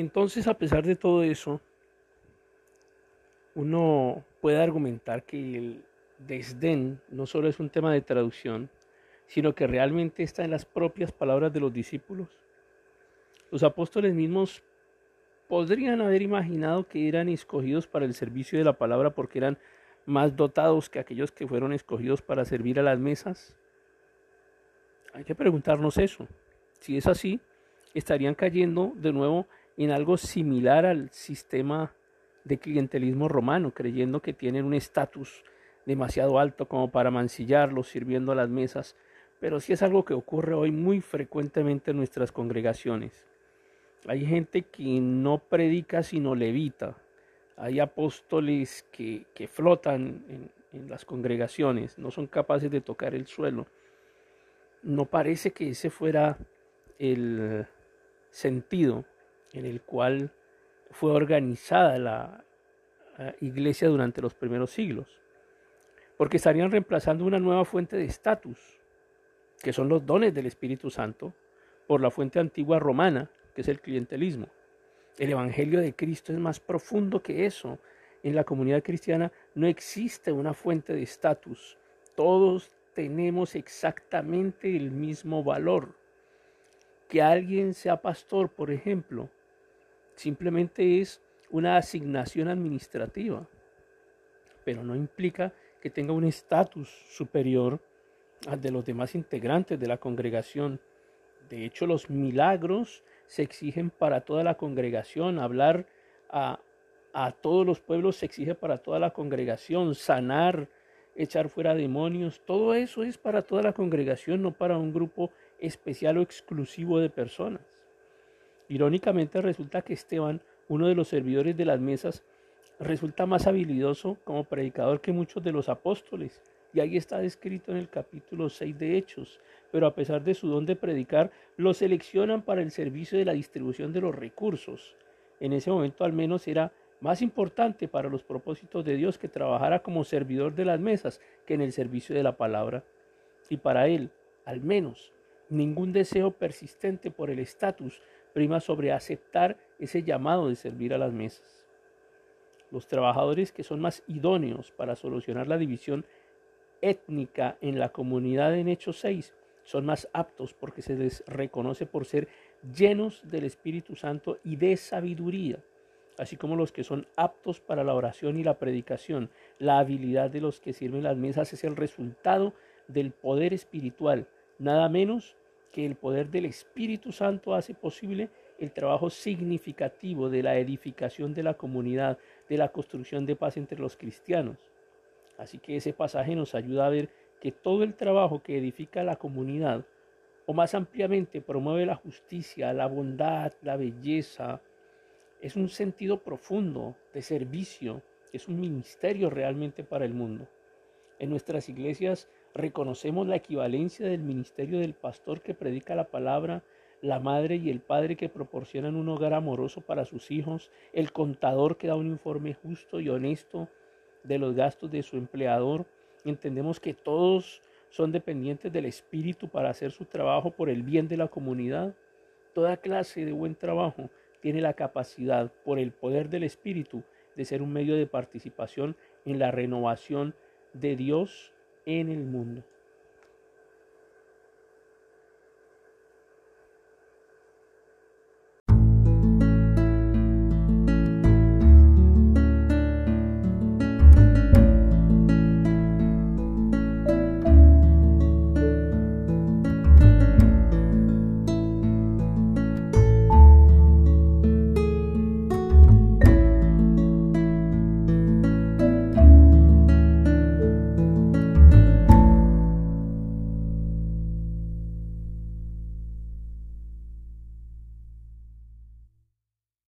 Entonces, a pesar de todo eso, uno puede argumentar que el desdén no solo es un tema de traducción, sino que realmente está en las propias palabras de los discípulos. Los apóstoles mismos podrían haber imaginado que eran escogidos para el servicio de la palabra porque eran más dotados que aquellos que fueron escogidos para servir a las mesas. Hay que preguntarnos eso. Si es así, estarían cayendo de nuevo en algo similar al sistema de clientelismo romano, creyendo que tienen un estatus demasiado alto como para mancillarlos sirviendo a las mesas, pero sí es algo que ocurre hoy muy frecuentemente en nuestras congregaciones. Hay gente que no predica sino levita. Hay apóstoles que, que flotan en, en las congregaciones, no son capaces de tocar el suelo. No parece que ese fuera el sentido en el cual fue organizada la iglesia durante los primeros siglos, porque estarían reemplazando una nueva fuente de estatus, que son los dones del Espíritu Santo, por la fuente antigua romana, que es el clientelismo. El Evangelio de Cristo es más profundo que eso. En la comunidad cristiana no existe una fuente de estatus. Todos tenemos exactamente el mismo valor. Que alguien sea pastor, por ejemplo, simplemente es una asignación administrativa, pero no implica que tenga un estatus superior al de los demás integrantes de la congregación. De hecho, los milagros se exigen para toda la congregación, hablar a, a todos los pueblos se exige para toda la congregación, sanar, echar fuera demonios, todo eso es para toda la congregación, no para un grupo especial o exclusivo de personas. Irónicamente resulta que Esteban, uno de los servidores de las mesas, resulta más habilidoso como predicador que muchos de los apóstoles. Y ahí está descrito en el capítulo 6 de Hechos. Pero a pesar de su don de predicar, lo seleccionan para el servicio de la distribución de los recursos. En ese momento al menos era más importante para los propósitos de Dios que trabajara como servidor de las mesas que en el servicio de la palabra. Y para él, al menos, ningún deseo persistente por el estatus prima sobre aceptar ese llamado de servir a las mesas. Los trabajadores que son más idóneos para solucionar la división étnica en la comunidad en Hechos 6 son más aptos porque se les reconoce por ser llenos del Espíritu Santo y de sabiduría, así como los que son aptos para la oración y la predicación. La habilidad de los que sirven las mesas es el resultado del poder espiritual, nada menos que el poder del Espíritu Santo hace posible el trabajo significativo de la edificación de la comunidad, de la construcción de paz entre los cristianos. Así que ese pasaje nos ayuda a ver que todo el trabajo que edifica la comunidad, o más ampliamente promueve la justicia, la bondad, la belleza, es un sentido profundo de servicio, es un ministerio realmente para el mundo. En nuestras iglesias reconocemos la equivalencia del ministerio del pastor que predica la palabra, la madre y el padre que proporcionan un hogar amoroso para sus hijos, el contador que da un informe justo y honesto de los gastos de su empleador. Entendemos que todos son dependientes del Espíritu para hacer su trabajo por el bien de la comunidad. Toda clase de buen trabajo tiene la capacidad, por el poder del Espíritu, de ser un medio de participación en la renovación de Dios en el mundo.